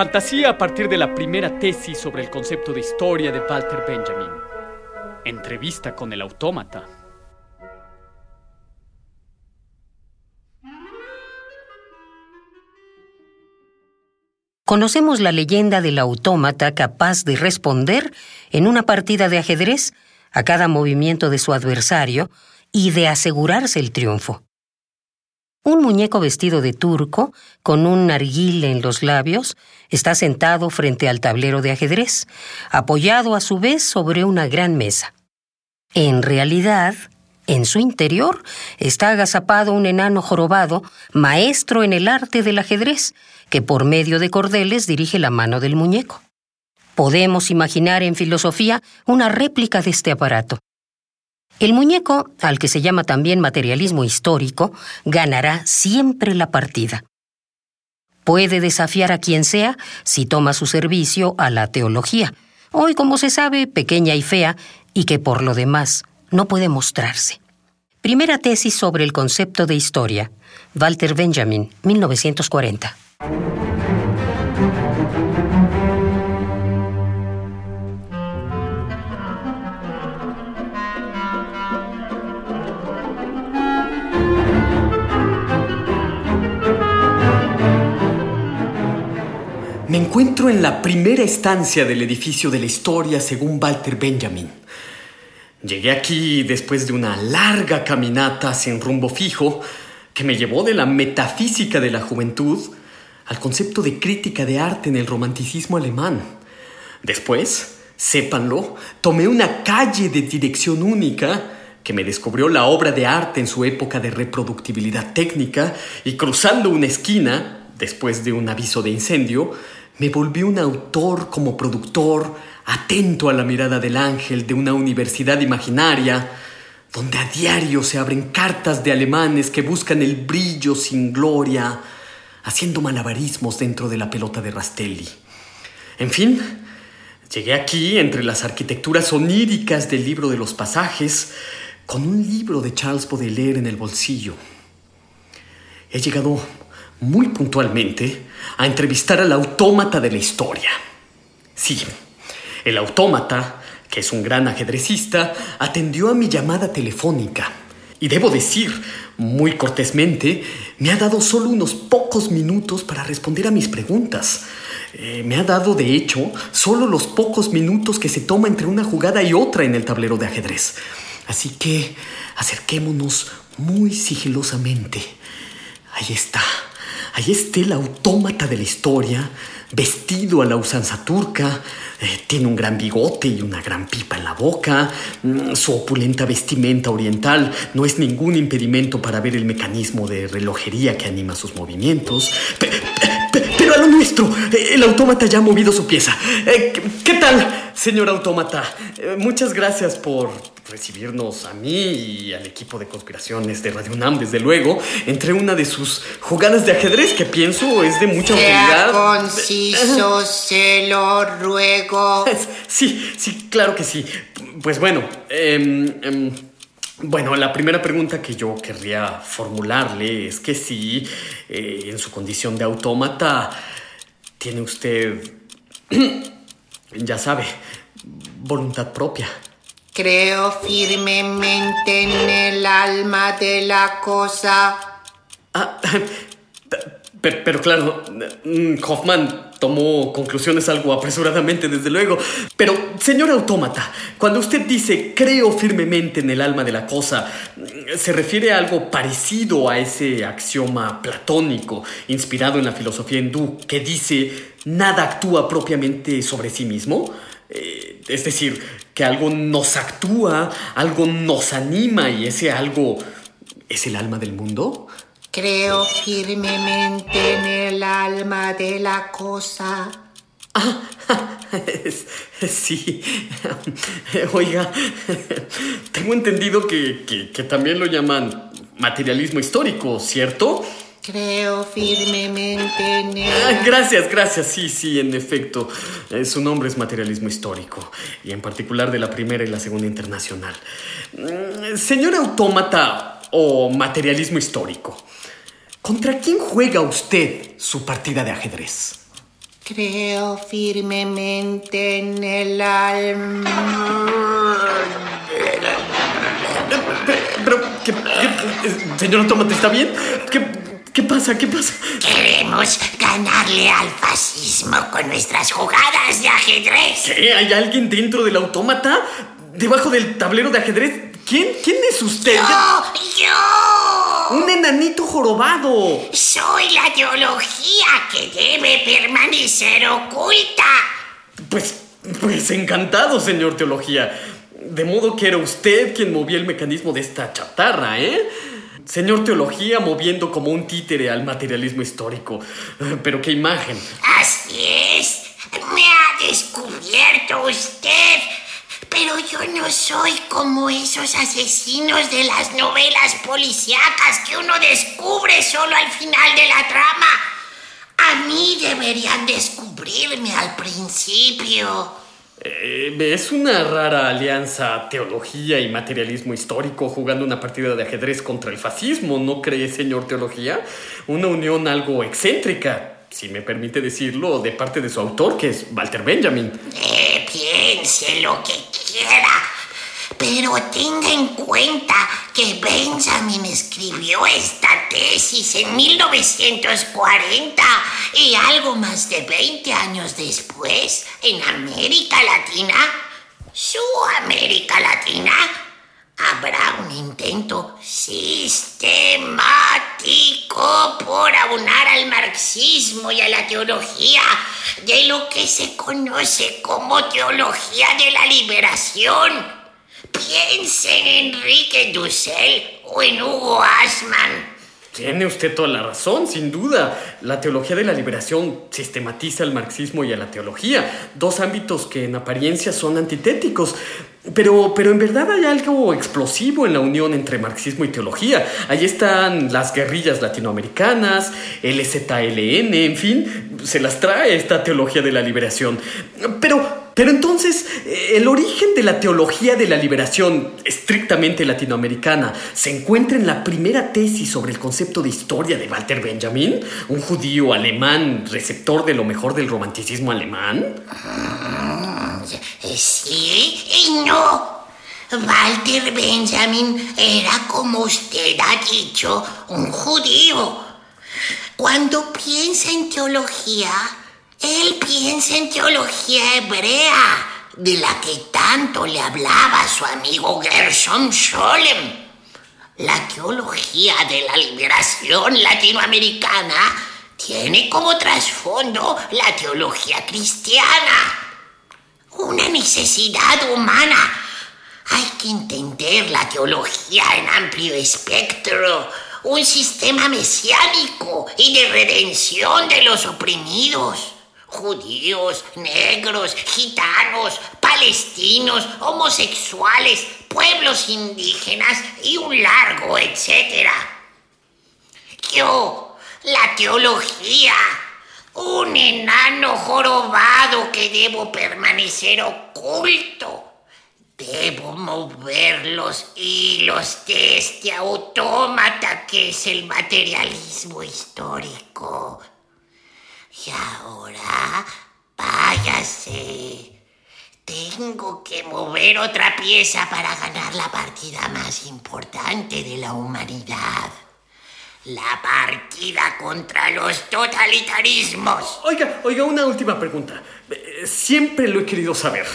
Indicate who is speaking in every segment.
Speaker 1: Fantasía a partir de la primera tesis sobre el concepto de historia de Walter Benjamin. Entrevista con el autómata.
Speaker 2: Conocemos la leyenda del autómata capaz de responder en una partida de ajedrez a cada movimiento de su adversario y de asegurarse el triunfo. Un muñeco vestido de turco, con un narguil en los labios, está sentado frente al tablero de ajedrez, apoyado a su vez sobre una gran mesa. En realidad, en su interior está agazapado un enano jorobado, maestro en el arte del ajedrez, que por medio de cordeles dirige la mano del muñeco. Podemos imaginar en filosofía una réplica de este aparato. El muñeco, al que se llama también materialismo histórico, ganará siempre la partida. Puede desafiar a quien sea si toma su servicio a la teología, hoy como se sabe pequeña y fea, y que por lo demás no puede mostrarse. Primera tesis sobre el concepto de historia. Walter Benjamin, 1940.
Speaker 3: Me encuentro en la primera estancia del edificio de la historia según Walter Benjamin. Llegué aquí después de una larga caminata sin rumbo fijo que me llevó de la metafísica de la juventud al concepto de crítica de arte en el romanticismo alemán. Después, sépanlo, tomé una calle de dirección única que me descubrió la obra de arte en su época de reproductibilidad técnica y cruzando una esquina, después de un aviso de incendio, me volví un autor como productor, atento a la mirada del ángel de una universidad imaginaria, donde a diario se abren cartas de alemanes que buscan el brillo sin gloria, haciendo malabarismos dentro de la pelota de Rastelli. En fin, llegué aquí entre las arquitecturas oníricas del libro de los pasajes, con un libro de Charles Baudelaire en el bolsillo. He llegado muy puntualmente a entrevistar al autómata de la historia. Sí, el autómata, que es un gran ajedrecista, atendió a mi llamada telefónica. Y debo decir, muy cortésmente, me ha dado solo unos pocos minutos para responder a mis preguntas. Eh, me ha dado, de hecho, solo los pocos minutos que se toma entre una jugada y otra en el tablero de ajedrez. Así que acerquémonos muy sigilosamente. Ahí está. Ahí está el autómata de la historia, vestido a la usanza turca, eh, tiene un gran bigote y una gran pipa en la boca, mm, su opulenta vestimenta oriental no es ningún impedimento para ver el mecanismo de relojería que anima sus movimientos. Pero a lo nuestro, eh, el autómata ya ha movido su pieza. Eh, ¿Qué tal, señor autómata? muchas gracias por recibirnos a mí y al equipo de conspiraciones de Radio UNAM, desde luego, entre una de sus jugadas de ajedrez que pienso es de mucha utilidad.
Speaker 4: conciso, se lo ruego.
Speaker 3: Sí, sí, claro que sí. Pues bueno, em, bueno, la primera pregunta que yo querría formularle es que si eh, en su condición de autómata tiene usted, ya sabe, voluntad propia.
Speaker 4: Creo firmemente en el alma de la cosa.
Speaker 3: Ah, pero, claro, mm, Hoffman tomó conclusiones algo apresuradamente, desde luego. Pero, señor autómata, cuando usted dice creo firmemente en el alma de la cosa, ¿se refiere a algo parecido a ese axioma platónico inspirado en la filosofía hindú que dice nada actúa propiamente sobre sí mismo? Eh, es decir, que algo nos actúa, algo nos anima y ese algo es el alma del mundo.
Speaker 4: Creo firmemente en el alma de la cosa.
Speaker 3: Ah, sí. Oiga, tengo entendido que, que, también lo llaman materialismo histórico, ¿cierto?
Speaker 4: Creo firmemente en él.
Speaker 3: Ah, gracias, gracias. Sí, sí, en efecto. Eh, su nombre es materialismo histórico, y en particular de la Primera y la Segunda Internacional. Mm, señor autómata o materialismo histórico, ¿contra quién juega usted su partida de ajedrez?
Speaker 4: Creo firmemente en el alma.
Speaker 3: Pero, ¿qué, señor Autómata, ¿está bien? ¿Qué, ¿Qué pasa? ¿Qué pasa?
Speaker 4: Queremos ganarle al fascismo con nuestras jugadas de ajedrez.
Speaker 3: ¿Qué? ¿Hay alguien dentro del autómata? ¿Debajo del tablero de ajedrez? ¿Quién? ¿Quién es usted?
Speaker 4: ¡Yo! ¡Yo!
Speaker 3: ¡Un enanito jorobado!
Speaker 4: Soy la teología que debe permanecer oculta.
Speaker 3: Pues, pues encantado, señor teología. De modo que era usted quien movía el mecanismo de esta chatarra, ¿eh? Señor Teología moviendo como un títere al materialismo histórico. Pero qué imagen.
Speaker 4: Así es. Me ha descubierto usted. Pero yo no soy como esos asesinos de las novelas policíacas que uno descubre solo al final de la trama. A mí deberían descubrirme al principio.
Speaker 3: Eh, es una rara alianza teología y materialismo histórico jugando una partida de ajedrez contra el fascismo, ¿no cree, señor teología? Una unión algo excéntrica, si me permite decirlo, de parte de su autor, que es Walter Benjamin.
Speaker 4: Eh, piense lo que pero tenga en cuenta que Benjamin escribió esta tesis en 1940 y algo más de 20 años después, en América Latina, su América Latina, habrá un intento sistemático por aunar al marxismo y a la teología de lo que se conoce como teología de la liberación Piense en Enrique Dussel o en Hugo Asman.
Speaker 3: Tiene usted toda la razón, sin duda. La teología de la liberación sistematiza el marxismo y a la teología, dos ámbitos que en apariencia son antitéticos. Pero, pero en verdad hay algo explosivo en la unión entre marxismo y teología. Ahí están las guerrillas latinoamericanas, el ZLN, en fin, se las trae esta teología de la liberación. Pero, pero entonces, eh, el origen de la teología de la liberación, estrictamente latinoamericana, se encuentra en la primera tesis sobre el concepto de historia de Walter Benjamin, un judío alemán receptor de lo mejor del romanticismo alemán.
Speaker 4: Eh, sí y no. Walter Benjamin era, como usted ha dicho, un judío. Cuando piensa en teología, él piensa en teología hebrea, de la que tanto le hablaba su amigo Gershom Scholem. La teología de la liberación latinoamericana tiene como trasfondo la teología cristiana. Una necesidad humana. Hay que entender la teología en amplio espectro, un sistema mesiánico y de redención de los oprimidos judíos, negros, gitanos, palestinos, homosexuales, pueblos indígenas y un largo etcétera. Yo, la teología, un enano jorobado que debo permanecer oculto. Debo mover los hilos de este autómata que es el materialismo histórico. Y ahora, Tengo que mover otra pieza para ganar la partida más importante de la humanidad. La partida contra los totalitarismos.
Speaker 3: Oiga, oiga, una última pregunta. Eh, siempre lo he querido saber.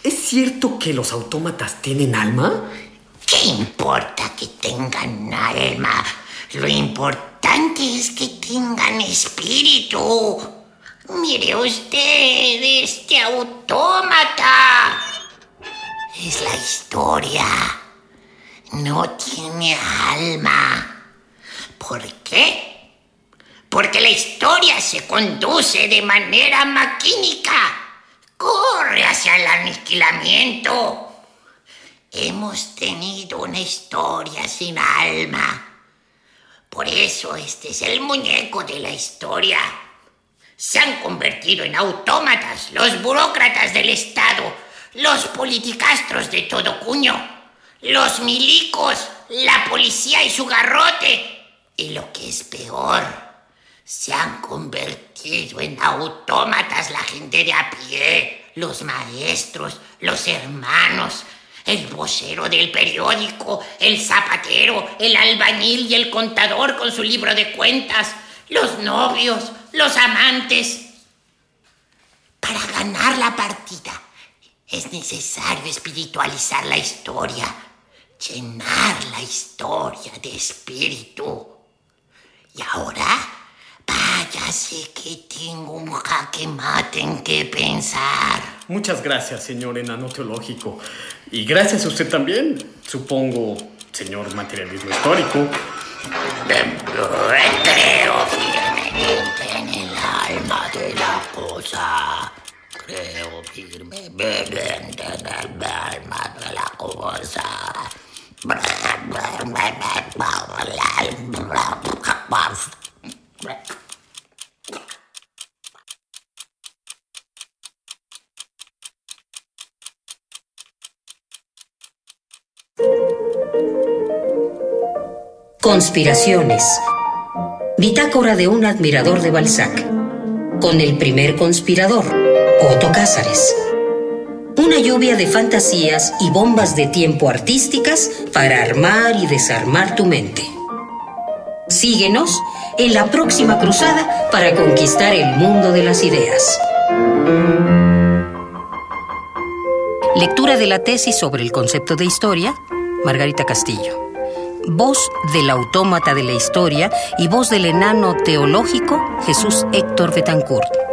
Speaker 3: ¿Es cierto que los autómatas tienen alma?
Speaker 4: ¿Qué importa que tengan alma? Lo importante es que tengan espíritu. Mire usted este autómata. Es la historia. No tiene alma. ¿Por qué? Porque la historia se conduce de manera maquínica. Corre hacia el aniquilamiento. Hemos tenido una historia sin alma. Por eso este es el muñeco de la historia. Se han convertido en autómatas los burócratas del Estado, los politicastros de todo cuño, los milicos, la policía y su garrote. Y lo que es peor, se han convertido en autómatas la gente de a pie, los maestros, los hermanos, el vocero del periódico, el zapatero, el albañil y el contador con su libro de cuentas, los novios, los amantes. Para ganar la partida es necesario espiritualizar la historia, llenar la historia de espíritu. Y ahora, váyase que tengo un jaque mate en que pensar.
Speaker 3: Muchas gracias, señor enano teológico. Y gracias a usted también, supongo, señor materialismo histórico.
Speaker 4: Creo alma de la.
Speaker 2: Conspiraciones. Bitácora de un admirador de Balzac. Con el primer conspirador, Otto Cázares. Una lluvia de fantasías y bombas de tiempo artísticas para armar y desarmar tu mente. Síguenos en la próxima cruzada para conquistar el mundo de las ideas. Lectura de la tesis sobre el concepto de historia, Margarita Castillo voz del autómata de la historia y voz del enano teológico Jesús Héctor Betancourt.